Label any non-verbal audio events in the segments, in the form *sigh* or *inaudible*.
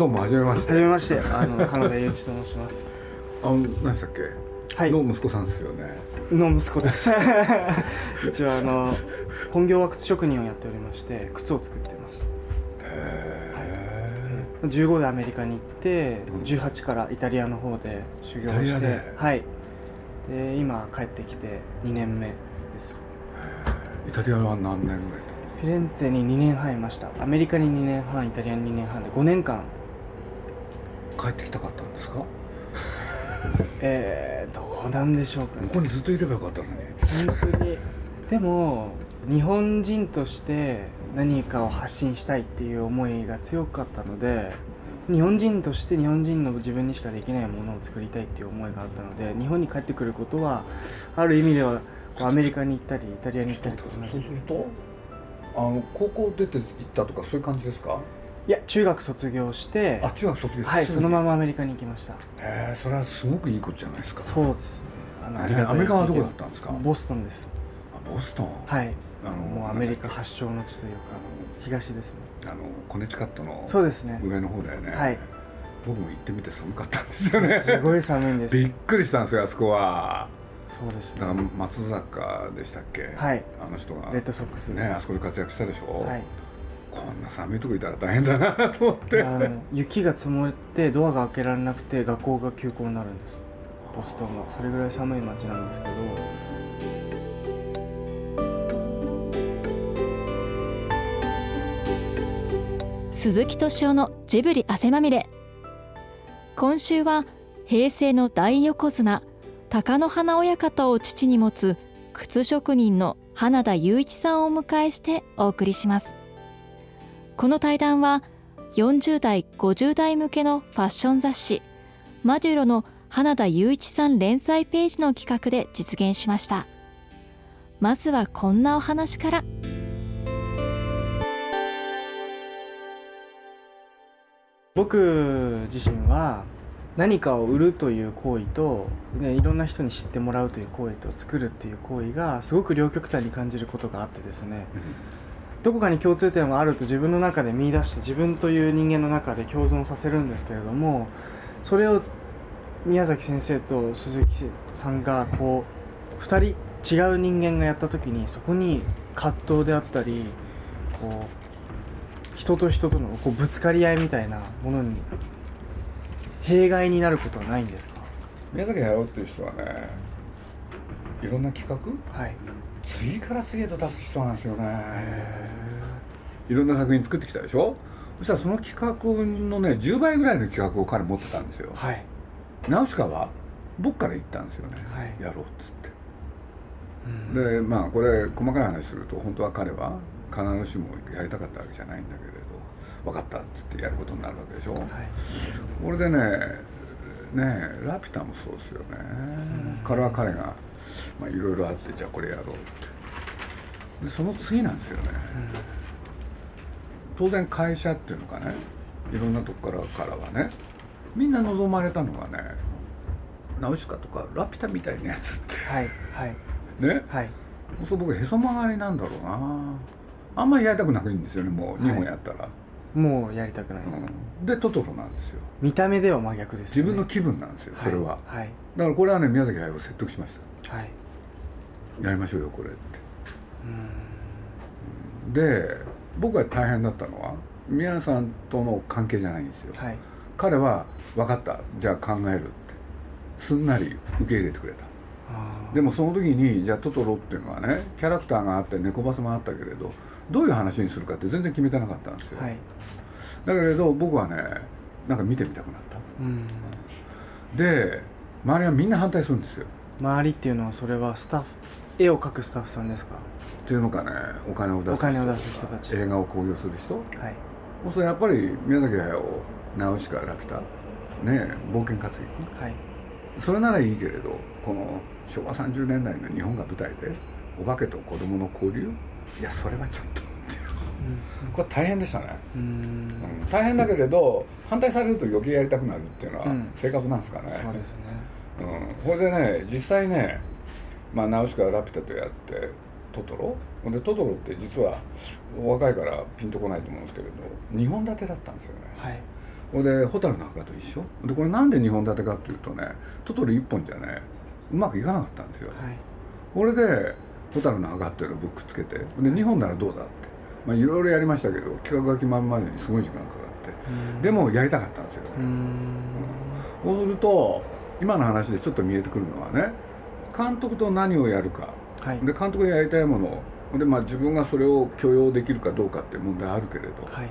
どうもはじめまして。はじめまして。あの花田祐一と申します。あの何でしたっけ？はい。の息子さんですよね。の息子です。*laughs* 一応あの本業は靴職人をやっておりまして靴を作ってます。へ15でアメリカに行ってうん18からイタリアの方で修行をしてはい。で今帰ってきて2年目です。えイタリアは何年ぐらいフィレンツェに2年半いました。アメリカに2年半イタリアに2年半で5年間帰ってきたかったんですか？こ *laughs* えー、どうなんでしょうかね。こにずっといればよかったのに。本当に。でも日本人として何かを発信したいっていう思いが強かったので日本人として日本人の自分にしかできないものを作りたいっていう思いがあったので日本に帰ってくることはある意味ではアメリカに行ったりイタリアに行ったりとかそうするとあの高校出て行ったとかそういう感じですか？いや中学卒業してあ中学卒業はいそのまままアメリカに行きました。へえそれはすごくいいことじゃないですか。そうです。ねあのアメリカはどこだったんですか？ボストンです。あボストン。はい。あのもうアメリカ発祥の地というか東ですね。あのコネチカットのそうですね。上の方だよね。はい。僕も行ってみて寒かったんですよね。すごい寒いんです。びっくりしたんですよあそこは。そうですだからね松坂でしたっけ？はい。あの人が。レッドソックスねあそこで活躍したでしょ、はいこんな寒いとこいたら大変だなと思って。あの雪が積もってドアが開けられなくて学校が休校になるんです。ボストンはそれぐらい寒い街なんですけど。鈴木敏夫のジブリ汗まみれ。今週は平成の大横綱貴乃花親方を父に持つ靴職人の花田雄一さんをお迎えしてお送りしますこの対談は40代50代向けのファッション雑誌「マデュロ」の花田雄一さん連載ページの企画で実現しました。まずはこんなお話から。僕自身は何かを売るという行為と、ね、いろんな人に知ってもらうという行為と作るっていう行為がすごく両極端に感じることがあってですねどこかに共通点はあると自分の中で見出して自分という人間の中で共存させるんですけれどもそれを宮崎先生と鈴木さんがこう2人違う人間がやった時にそこに葛藤であったりこう人と人とのこうぶつかり合いみたいなものに弊害になることはないんですか？宮崎駿っていう人はねいろんな企画？はい次から次へと出す人なんですよね。いろんな作品作ってきたでしょ？そしたらその企画のね10倍ぐらいの企画を彼持ってたんですよ。はい。ナウシカは僕から言ったんですよね、はい。やろうっつって。うん。でまあこれ細かい話すると本当は彼は必ずしもやりたかったわけじゃないんだけれど分かったっつってやることになるわけでしょ、はい。これでねねラピュタもそうですよね、ん。彼は彼がまあいろいろあってじゃあこれやろうって。でその次なんですよね。当然会社っていうのかねいろんなとこからからはねみんな望まれたのがねナウシカとかラピュタみたいなやつっはいはい。てね？はい。そう僕へそ曲がりなんだろうな。あんまりやりたくなくいいんですよねもうはい。2本やったら、もうやりたくない、うん、でトトロなんですよ。見た目では真逆ですよね。自分の気分なんですよそれは、はいだからこれはね宮崎駿を説得しましはい、はい。たやりましょうよこれって。うん。で僕が大変だったのは宮さんとの関係じゃないんですよ、はい。彼は分かった。じゃあ考えるって。すんなり受け入れてくれた。でもその時にじゃあトトロっていうのはねキャラクターがあって猫バスもあったけれどどういう話にするかって全然決めてなかったんですよ、はい。だけれど僕はねなんか見てみたくなった。うん。で周りはみんな反対するんですよ周りっていうのはそれはスタッフ絵を描くスタッフさんですか？っていうのかね。お金を出す人お金を出す人たち。映画を興行する人？はい。そうするとやっぱり宮崎駿ナウシカラピュタねえ冒険活劇はい。それならいいけれどこの昭和30年代の日本が舞台でお化けと子供の交流？いやそれはちょっとこれ大変でしたね、うん。ううん。ん、大変だけれど反対されると余計やりたくなるっていうのはうん。性格なんですかね、そうですねうん、これでね実際ね、まあ、ナウシカラピュタとやってトトロ？ほんでトトロって実はお若いからピンとこないと思うんですけれど2本立てだったんですよね。はい。ほんで蛍の墓と一緒？でこれなんで2本立てかっていうとねトトロ1本じゃねうまくいかなかったんですよ、はい。これで蛍の墓っていうのをぶっくっつけてで2本ならどうだって。まあいろいろやりましたけど企画が決まるまでにすごい時間かかって。でもやりたかったんですよ。ね、うーん。そうすると今の話でちょっと見えてくるのはね監督と何をやるか。はい。で監督がやりたいもので、まあ、自分がそれを許容できるかどうかっていう問題あるけれど、はい。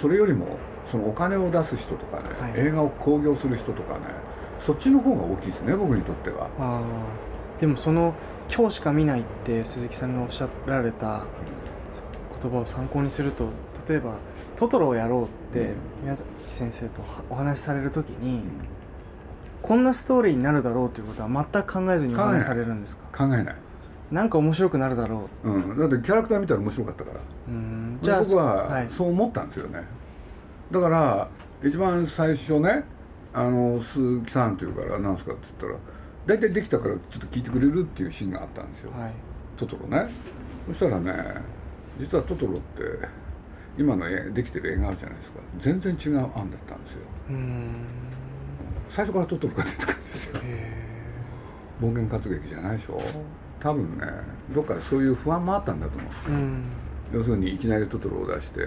それよりもそのお金を出す人とかね、はい。映画を興行する人とかねそっちの方が大きいですね僕にとっては。あー。でもその今日しか見ないって鈴木さんがおっしゃられた言葉を参考にすると例えば「トトロをやろう」って宮崎先生とお話しされる時にこんなストーリーになるだろうということは全く考えずにお話しされるんですか？考えない、なんか面白くなるだろうん、だってキャラクター見たら面白かったから。じゃあ僕ははい。そう思ったんですよね、だから一番最初ねあの鈴木さんというから何すかって言ったら大体できたからちょっと聞いてくれるっていうシーンがあったんですよ、はい。トトロね。そしたらね実はトトロって今の絵できてる映画あるじゃないですか。全然違う案だったんですよ。うーん最初からトトロが出てくるんですよ。へ冒険活劇じゃないでしょ。多分ねどっかでそういう不安もあったんだと思う。ーうん。要するにいきなりトトロを出して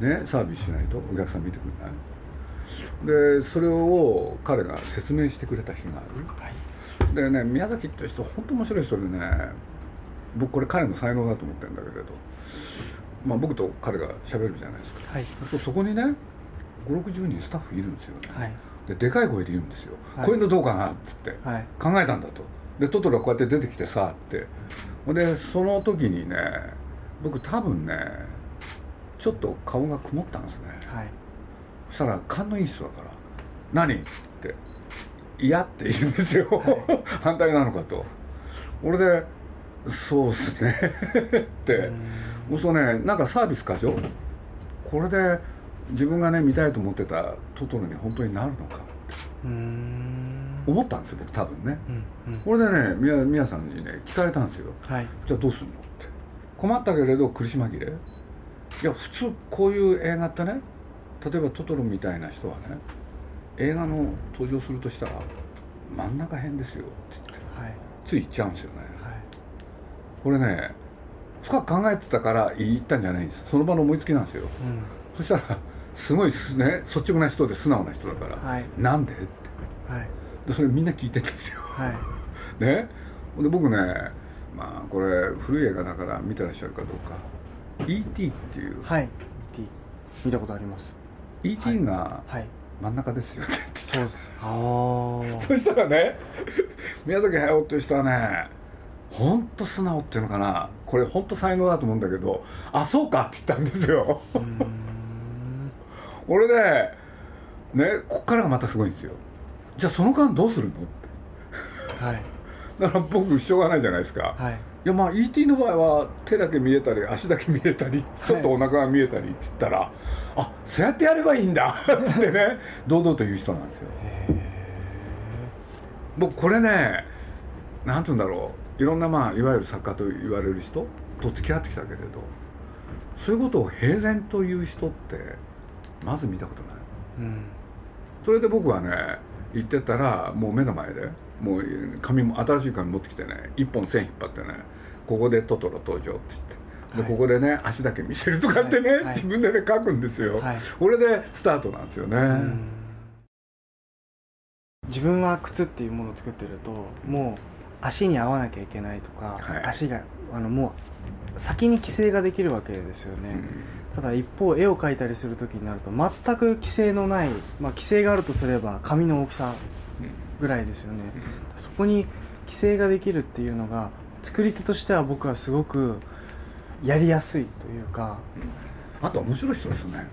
ねサービスしないとお客さん見てくれない。でそれを彼が説明してくれた日がある。はい。でね宮崎って人本当面白い人でね僕これ彼の才能だと思ってるんだけれど、まあ、僕と彼が喋るじゃないですか。はい。そこにね560人スタッフいるんですよね、はいででかい声で言うんですよ、はい。こういうのどうかなっつって、はい。考えたんだと。でトトロがこうやって出てきてさって。でその時にね僕多分ねちょっと顔が曇ったんですね。はい。そしたら勘のいい人だから「何?」って「嫌」って言うんですよ、は *laughs* 反対なのかと。俺で「そうっすね」*laughs* って。うん。そうするとねなんかサービス過剰？これで自分がね見たいと思ってたトトロに本当になるのかうーん。思ったんですよ僕多分ね。うんうん。これでね宮宮さんにね聞かれたんですよ。はい。じゃあどうするのって。困ったけれど苦し紛れいや普通こういう映画ってね例えばトトロみたいな人はね映画の登場するとしたら真ん中辺ですよって言ってはい。つい言っちゃうんですよね。はい。これね深く考えてたから言ったんじゃないんです。その場の思いつきなんですよ。うん。そしたらすごいすね率直な人で素直な人だから、はい。なんで？ってはい。でそれみんな聞いてるんですよ。はい。*laughs* ね？で僕ねまあこれ古い映画だから見てらっしゃるかどうか。E.T. っていう、はい。T 見たことあります。E.T. がはい。真ん中ですよってそうです。ああ *laughs* そしたらね *laughs* 宮崎駿っていう人はね本当素直っていうのかな。これ本当才能だと思うんだけどあそうかって言ったんですよ俺でねこっからがまたすごいんですよ。じゃあその間どうするのって。はい。だから僕しょうがないじゃないですか、はい。いやまあ ET の場合は手だけ見えたり足だけ見えたりちょっとお腹が見えたりって言ったら、あそうやってやればいいんだっ *laughs* ってね堂々と言う人なんですよ。へ僕これねなんて言うんだろう。いろんなまあいわゆる作家と言われる人と付き合ってきたけれどそういうことを平然と言う人ってまず見たことない。えうん。それで僕はね行ってたらもう目の前でもう紙も新しい紙持ってきてね一本線引っ張ってねここでトトロ登場って言って。で、はい。ここでね足だけ見せるとかってね、はい。はい。自分でね書くんですよ、はい。これでスタートなんですよね、うん。自分は靴っていうものを作ってるともう足に合わなきゃいけないとか、はい。足があのもう先に規制ができるわけですよね、うんただ一方絵を描いたりする時になると全く規制のない、まあ、規制があるとすれば紙の大きさぐらいですよね、そこに規制ができるっていうのが作り手としては僕はすごくやりやすいというか。あとは面白い人ですね。本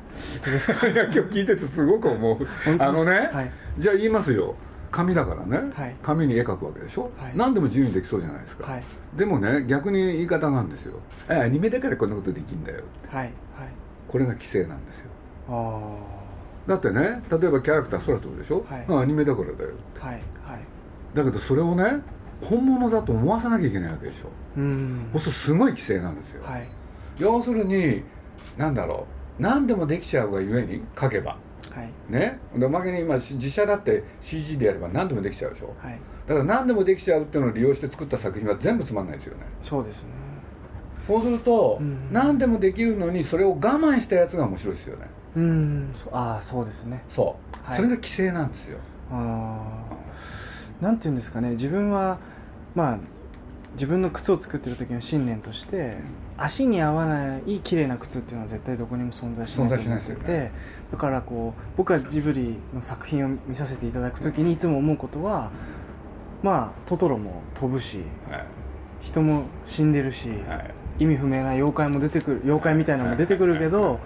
当ですか？いや今日聞いててすごく思う。あのね、はい。じゃあ言いますよ。紙だからね、はい。紙に絵描くわけでしょ、はい。何でも自由にできそうじゃないですか、はい。でもね逆に言い方があるんですよ。えアニメだからこんなことできんだよはいはいこれが規制なんですよ。あだってね例えばキャラクター空飛ぶでしょ、はい。あアニメだからだよ。あはいはい。だけどそれをね本物だと思わせなきゃいけないわけでしょ。うん。そうするとすごい規制なんですよ、はい。要するに何だろう？何でもできちゃうがゆえに書けば。はい。ね？でおまけに今し実写だって CG でやれば何でもできちゃうでしょ。はい。だから何でもできちゃうっていうのを利用して作った作品は全部つまんないですよね。そうですねそうすると、うん。何でもできるのにそれを我慢したやつが面白いですよね。うん。そああそうですね。そう、はい。それが規制なんですよ。ああなんていうんですかね。自分はまあ自分の靴を作ってる時の信念として足に合わない綺麗な靴っていうのは絶対どこにも存在しないと思って存在しないですよて、ね。だからこう僕はジブリの作品を見させていただく時にいつも思うことはまあトトロも飛ぶしはい。人も死んでるし、はい意味不明な妖怪も出てくる妖怪みたいなのも出てくるけどはいはい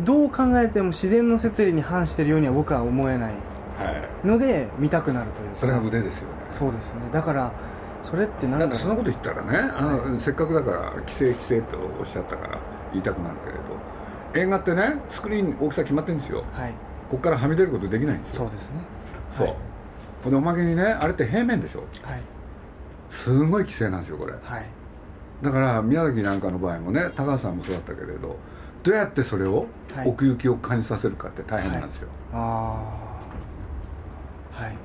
どう考えても自然の摂理に反してるようには僕は思えない。はい。はいので見たくなるというか。それが腕ですよね。そうですね。だからそれって何だろうだそんなこと言ったらねあの、はせっかくだから規制規制とおっしゃったから言いたくなるけれど映画ってねスクリーン大きさ決まってるんですよ。はい。ここからはみ出ることできないんですよ。そうですね。そう、はい。ほんでおまけにねあれって平面でしょ。はい。すごい規制なんですよこれ。はいだから宮崎なんかの場合もね高橋さんもそうだったけれどどうやってそれをはい。奥行きを感じさせるかって大変なんですよ、ああはい。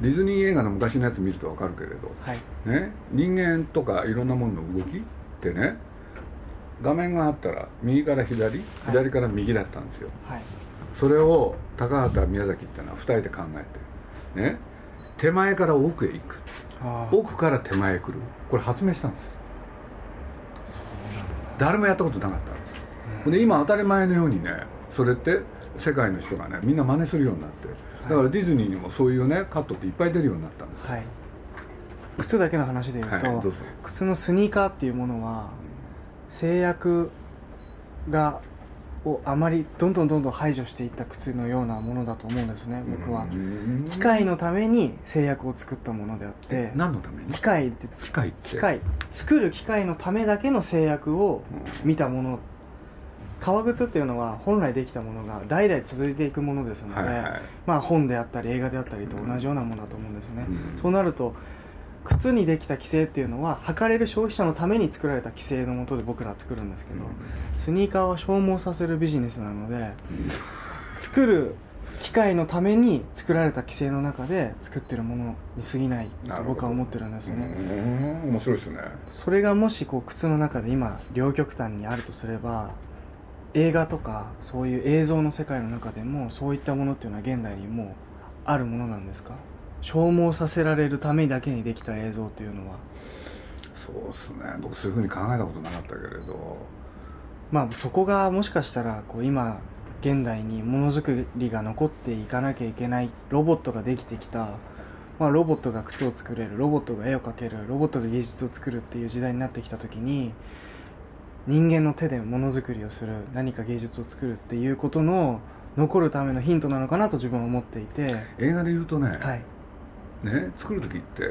ディズニー映画の昔のやつ見ると分かるけれどはい。ね、人間とかいろんなものの動きってね画面があったら右から左左から右だったんですよ、はい。それを高畑宮崎っていうのは2人で考えてね手前から奥へ行く。奥から手前へ来る。これ発明したんですよ誰もやったことなかった。んですほん。で今当たり前のようにねそれって世界の人がねみんな真似するようになって。だからディズニーにもそういうねカットっていっぱい出るようになったんですよ。はい。靴だけの話で言うと、はいどうぞ。靴のスニーカーっていうものは制約がをあまりどんどんどんどん排除していった靴のようなものだと思うんですね僕は。うん機械のために制約を作ったものであって。何のために？機械ってつ機械機械。作る機械のためだけの制約を見たもの。革靴っていうのは本来できたものが代々続いていくものですので、はいはい。まあ、本であったり映画であったりと同じようなものだと思うんですね、うん。そうなると靴にできた規制っていうのは履かれる消費者のために作られた規制のもとで僕らは作るんですけど、スニーカーは消耗させるビジネスなので作る機械のために作られた規制の中で作ってるものに過ぎないと僕は思ってるんですうね、ん。面白いですね。それがもしこう靴の中で今両極端にあるとすれば映画とかそういう映像の世界の中でもそういったものっていうのは現代にもうあるものなんですか？消耗させられるためだけにできた映像っていうのは。そうですね。僕そういうふうに考えたことなかったけれど。まあそこがもしかしたらこう今現代にものづくりが残っていかなきゃいけないロボットができてきた、まあ、ロボットが靴を作れる。ロボットが絵を描ける。ロボットで芸術を作るっていう時代になってきた時に人間の手でものづくりをする。何か芸術を作るっていうことの残るためのヒントなのかなと自分は思っていて。映画で言うとね,、はいね作る時って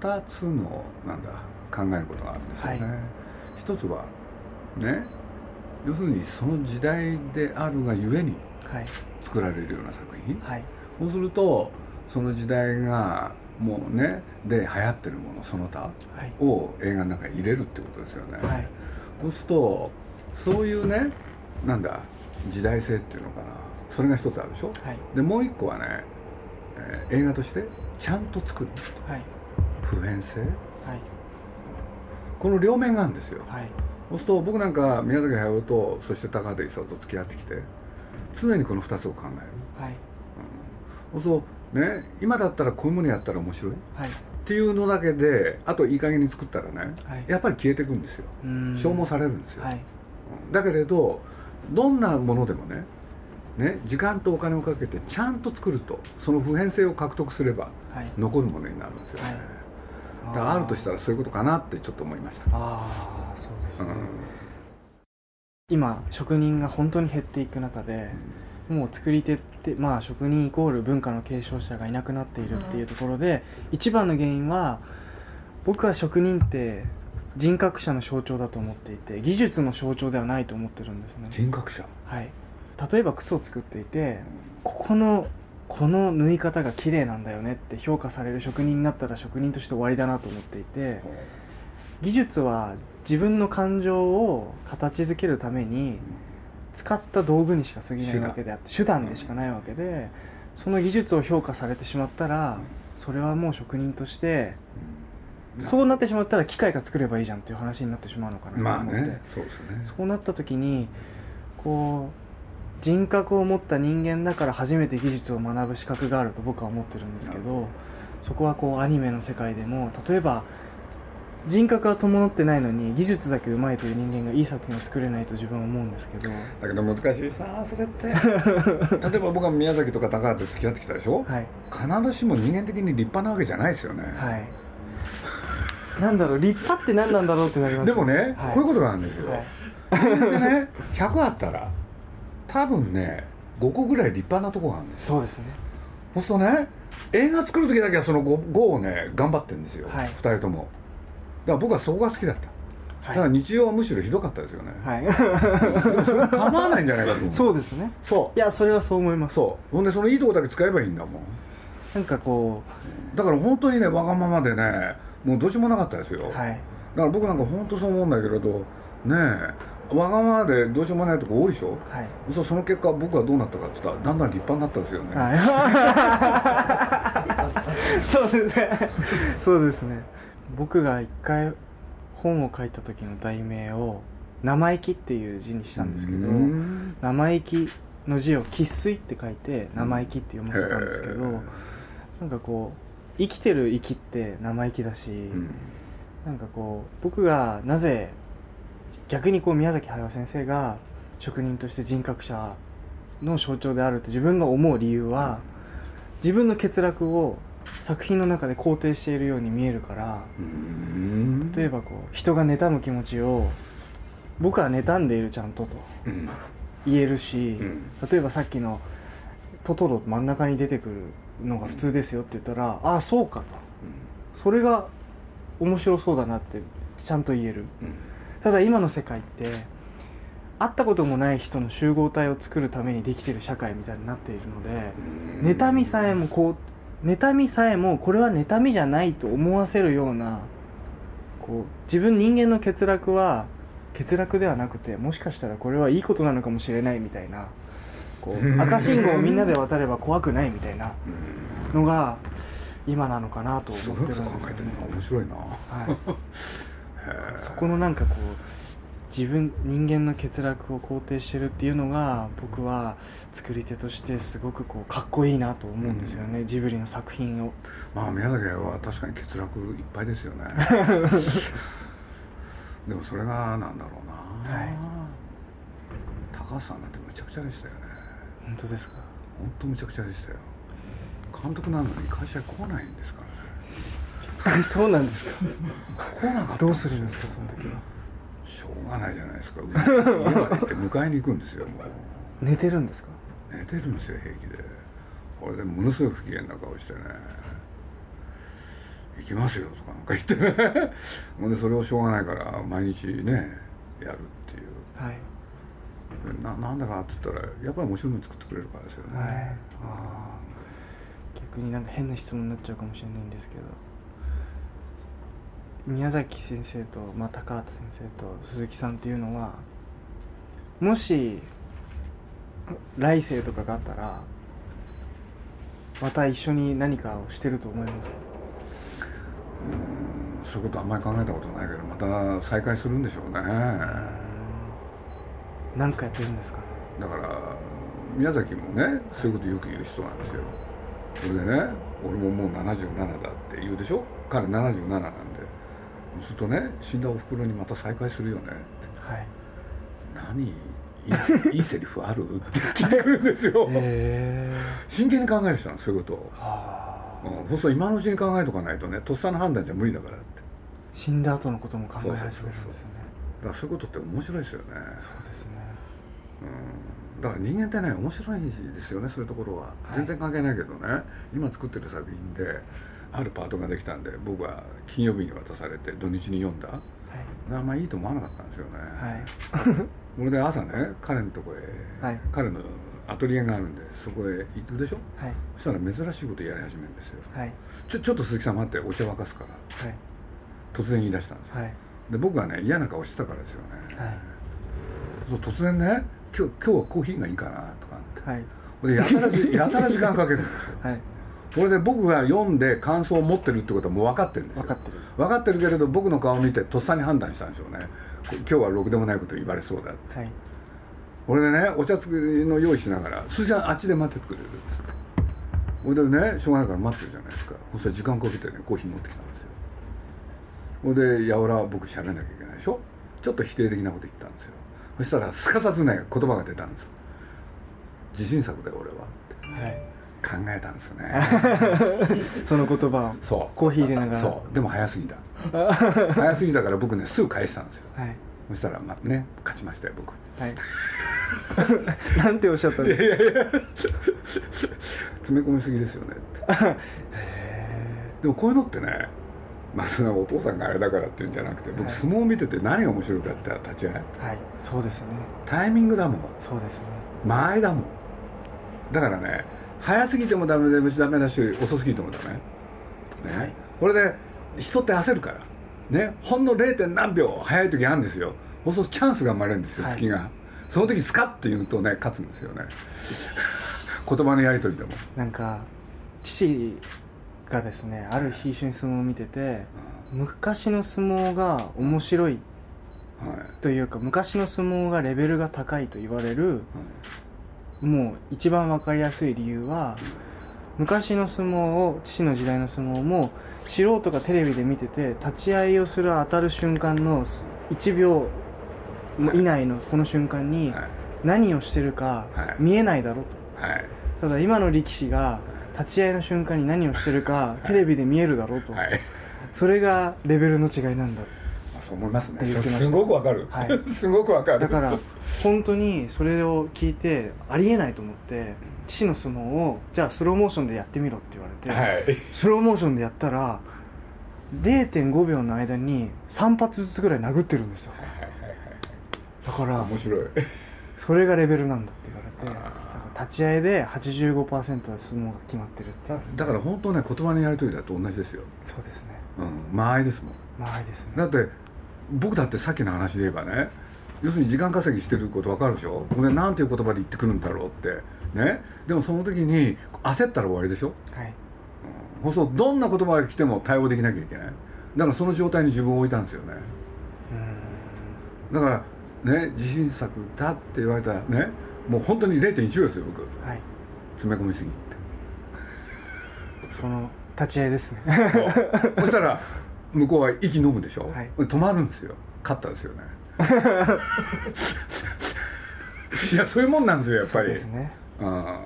2つのなんだ考えることがあるんですよね、はい。一つはね要するにその時代であるがゆえにはい。作られるような作品、はい。そうするとその時代がもうねで流行ってるものその他はい。を映画の中に入れるってことですよね、はい。そうするとそういうねなんだ時代性っていうのかな。それが一つあるでしょ。はい。でもう一個はね、えー映画としてちゃんと作るはい。普遍性？はい。この両面があるんですよ。はい。そうすると僕なんか宮崎駿とそして高畑勲と付き合ってきて常にこの2つを考える、はい。うん、そうするとね今だったらこういうものやったら面白い。っはい。ていうのだけであといい加減に作ったらね、はい。やっぱり消えていくんですよ。消耗されるんですよ、はい。うん。だけれどどんなものでもねね時間とお金をかけてちゃんと作るとその普遍性を獲得すればはい。残るものになるんですよね、はい。だからあるとしたらそういうことかなってちょっと思いました。ああそうですね、うん。今職人が本当に減っていく中でもう作り手ってまあ職人イコール文化の継承者がいなくなっているっていうところで、一番の原因は僕は職人って人格者の象徴だと思っていて技術の象徴ではないと思ってるんですね。人格者？はい例えば靴を作っていてここのこの縫い方が綺麗なんだよねって評価される職人になったら職人として終わりだなと思っていて技術は自分の感情を形づけるために使った道具にしか過ぎないわけであって手段。でしかないわけでその技術を評価されてしまったらそれはもう職人としてそうなってしまったら機械が作ればいいじゃんっていう話になってしまうのかなとまあ思って、ねそうですね。そうなった時にこう人格を持った人間だから初めて技術を学ぶ資格があると僕は思ってるんですけどそこはこうアニメの世界でも例えば人格は伴ってないのに技術だけ上手いという人間がいい作品を作れないと自分は思うんですけど。だけど難しいさそれって。*laughs* 例えば僕は宮崎とか高畑付き合ってきたでしょ？はい。必ずしも人間的に立派なわけじゃないですよね、はい。なんだろう立派って何なんだろうってなりますでもね、はい。こういうことがあるんですよ、はい。ね *laughs* 100あったら多分ね5個ぐらい立派なとこがあるんですよ。そうですね。そうするとね映画作る時だけはその 5, 5をね頑張ってるんですよ、はい。2人とも。だから僕はそこが好きだった、だからはい、日常はむしろひどかったですよね、はい、それは構わないんじゃないかと思う。そうですね。そう。いやそれはそう思います。そう。ほんでそのいいとこだけ使えばいいんだもん。なんかこだから本当にねわがままでねもうどうしようもなかったですよ、うはい。だから僕なんか本当そう思うんだけれどねえわがままでどうしようもないとこ多いでしょ？はい。そうその結果僕はどうなったかって言ったらだんだん立派になったんですよね、はい、*laughs* そうですね。そうですね。僕が一回本を書いた時の題名を「生意気」っていう字にしたんですけどうん。生意気の字を「生粋」って書いて「生意気」って読ませたんですけど、へえなんかこう生きてる生きって生意気だし、うん。なんかこう僕がなぜ逆にこう宮崎駿先生が職人として人格者の象徴であるって自分が思う理由は自分の欠落を作品の中で肯定しているように見えるからうん。例えばこう人が妬む気持ちを僕は妬んでいるちゃんととうん。言えるし、うん。例えばさっきのトトロ真ん中に出てくるのが普通ですよって言ったら、ああそうかと。それが面白そうだなってちゃんと言える。うんただ今の世界って会ったこともない人の集合体を作るためにできてる社会みたいになっているのでうん。妬みさえもこう妬みさえもこれは妬みじゃないと思わせるようなこう自分人間の欠落は欠落ではなくてもしかしたらこれはいいことなのかもしれないみたいなこううん。赤信号をみんなで渡れば怖くないみたいなうん。のが今なのかなと思ってるんですよね。面白いな。はい *laughs* そこのなんかこう自分人間の欠落を肯定してるっていうのが僕は作り手としてすごくこうかっこいいなと思うんですよね、ジブリの作品を。まあ宮崎は確かに欠落いっぱいですよね。*laughs* でもそれがなんだろうな、はい。高橋さんなんてむちゃくちゃでしたよね。本当ですか？本当むちゃくちゃでしたよ。監督なのに会社に来ないんですかそうなんですか。来なかったどうするんですかその時は。しょうがないじゃないですか。家まで行って迎えに行くんですよもう。寝てるんですか。寝てるんですよ平気で。これでものすごい不機嫌な顔してね。行きますよとかなんか言ってね。ほんでそれをしょうがないから毎日ねやるっていう。はい。ななんだかって言ったらやっぱり面白いの作ってくれるからですよね、はい。あー。逆になんか変な質問になっちゃうかもしれないんですけど宮崎先生と、まあ、高畑先生と鈴木さんっていうのはもし来世とかがあったらまた一緒に何かをしてると思いますそういうことあんまり考えたことないけどまた再会するんでしょうね。何かやってるんですか？ねだから宮崎もねそういうことよく言う人なんですよ。それでね俺ももう77だって言うでしょ？彼77なんでするとね死んだおふくろにまた再会するよね。ってはい。何？いい *laughs* いいセリフある？って聞いてくるんですよ、へえ真剣に考える人なんそういうことを、はあうん、そうすると今のうちに考えとかないとねとっさの判断じゃ無理だからって。死んだ後のことも考え始めるんですよね。だからそういうことって面白いですよね。そうですね。うん。だから人間ってね面白いですよねそういうところは、はい。全然関係ないけどね。今作ってる作品であるパートができたんで僕は金曜日に渡されて土日に読んだ。はい。あんまりいいと思わなかったんですよね、はい。*laughs* それで朝ね彼のとこへ、はい。彼のアトリエがあるんでそこへ行くでしょ？はい。そしたら珍しいことやり始めるんですよ。はい。ちょちょっと鈴木さん待ってお茶沸かすから。はい。突然言い出したんですよ、はい。で僕はね嫌な顔してたからですよね、はい。そう突然ね今日今日はコーヒーがいいかなとかって。はい。でやたらじ *laughs* やたら時間かけるんですよ。はいこれで僕が読んで感想を持ってるってことはもう分かってるんですよ。分かってる。分かってるけれど僕の顔を見てとっさに判断したんでしょうね。こ今日はろくでもないこと言われそうだって。はい。俺でねお茶つきの用意しながら「それじゃああっちで待っててくれる」っつって俺でねしょうがないから待ってるじゃないですか。そしたら時間かけてねコーヒー持ってきたんですよ。ほいでやおら僕喋んなきゃいけないでしょ。ちょっと否定的なこと言ったんですよ。そしたらすかさずね言葉が出たんです自信作だよ俺はって。はい考えたんですよね。*laughs* その言葉をそう。コーヒー入れながら。そう。でも早すぎた。*laughs* 早すぎたから僕ねすぐ返したんですよ。はい。そしたらまあね勝ちましたよ僕。はい。*laughs* なんておっしゃったんいですかやいやいや。詰め込みすぎですよねって。でもこういうのってねまあそれはお父さんがあれだからっていうんじゃなくて僕はい。相撲を見てて何が面白いかって立ち合い。はい。そうですね。タイミングだもん。そうですね。間合いだもん。だからね早すぎてもダメで虫ダメだし遅すぎてもダメ。ね、はいこれで人って焦るから。ね。ほんの 0. 何秒早い時あるんですよ。そうするとチャンスが生まれるんですよ、はい。隙が。その時スカッて言うとね勝つんですよね。*laughs* 言葉のやり取りでも、なんか父がですねある日一緒に相撲を見てて昔の相撲が面白いうん。はいというか昔の相撲がレベルが高いと言われるもう一番分かりやすい理由は昔の相撲を父の時代の相撲も素人がテレビで見てて立ち合いをする当たる瞬間の1秒以内のこの瞬間にはい。何をしてるかはい。見えないだろと。はい。ただ今の力士が立ち合いの瞬間に何をしてるかテレビで見えるだろうと。はい。それがレベルの違いなんだ。まあそう思いますね。す。ごくわかる、はい。*laughs* すごくわかる。だから本当にそれを聞いてありえないと思って父の相撲をじゃあスローモーションでやってみろって言われて、はい。スローモーションでやったら0.5秒の間に3発ずつぐらい殴ってるんですよ。はいはいはいだから面白い。それがレベルなんだって言われて立ち合いで85%は相撲が決まってるっていう。だから本当ね言葉のやり取りだと同じですよ、そうですね。うん、間合いですもん。まあいいですね。だって僕だってさっきの話で言えばね要するに時間稼ぎしてること分かるでしょ？でなんていう言葉で言ってくるんだろうって。ね？でもその時に焦ったら終わりでしょ、はい。うん、そうどんな言葉が来ても対応できなきゃいけない。だからその状態に自分を置いたんですよね。うーん。だからね自信作だって言われたらねもう本当に0.1秒ですよ僕。はい。詰め込みすぎって。その立ち合いですね。そしたら向こうは息飲むでしょ、はい。止まるんですよ。勝ったですよね。いやそういうもんなんですよやっぱり。そうですね。うん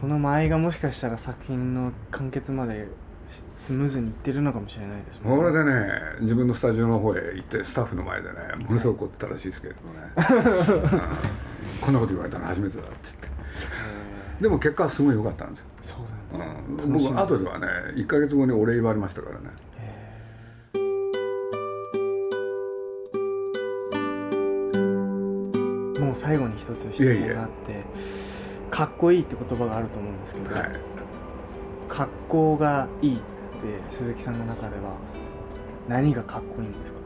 その間合いがもしかしたら作品の完結までスムーズにいってるのかもしれないですこれでね自分のスタジオの方へ行ってスタッフの前でねものすごく怒ってたらしいですけれどもね、*laughs* うんこんなこと言われたの初めてだって言って。へでも結果はすごい良かったんですよ、ーそうなんです、うん、僕後ではね1か月後にお礼言われましたからねもう最後に一つ質問があってかっこいいって言葉があると思うんですけど、はい。格好がいいって鈴木さんの中では何がかっこいいんですか？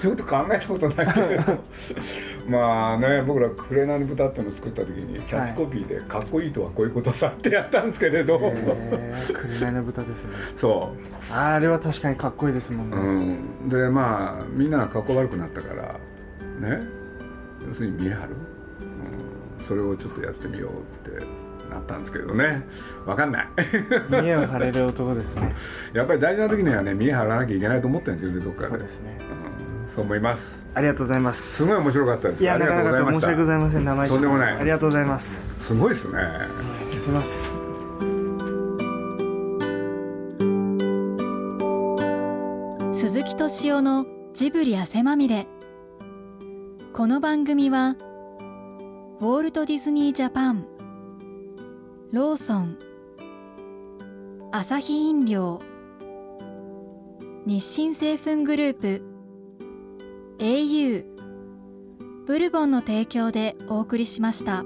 そういうこと考えたことないけれど。*laughs* まあね僕ら「紅の豚」ってのを作った時にキャッチコピーで「かっこいいとはこういうことさ」ってやったんですけれど、紅の豚ですね。そあれは確かにかっこいいですもんう、ね、うん、でまあみんなが格好悪くなったからね要するに見え張る、うん、それをちょっとやってみようってなったんですけどね。分かんない。見栄を張れる男ですね。*laughs* やっぱり大事な時にはね見え張らなきゃいけないと思ってるんですよねどっかで。そうですね。うん、そう思います。ありがとうございます。すごい面白かったです。いやありなかなかがとうございました。申し訳ございません名前。とんでもないありがとうございます。すごいですね。すいません鈴木敏夫のジブリ汗まみれこの番組はウォールト・ディズニー・ジャパンローソンアサヒ飲料日清製粉グループ au ブルボンの提供でお送りしました。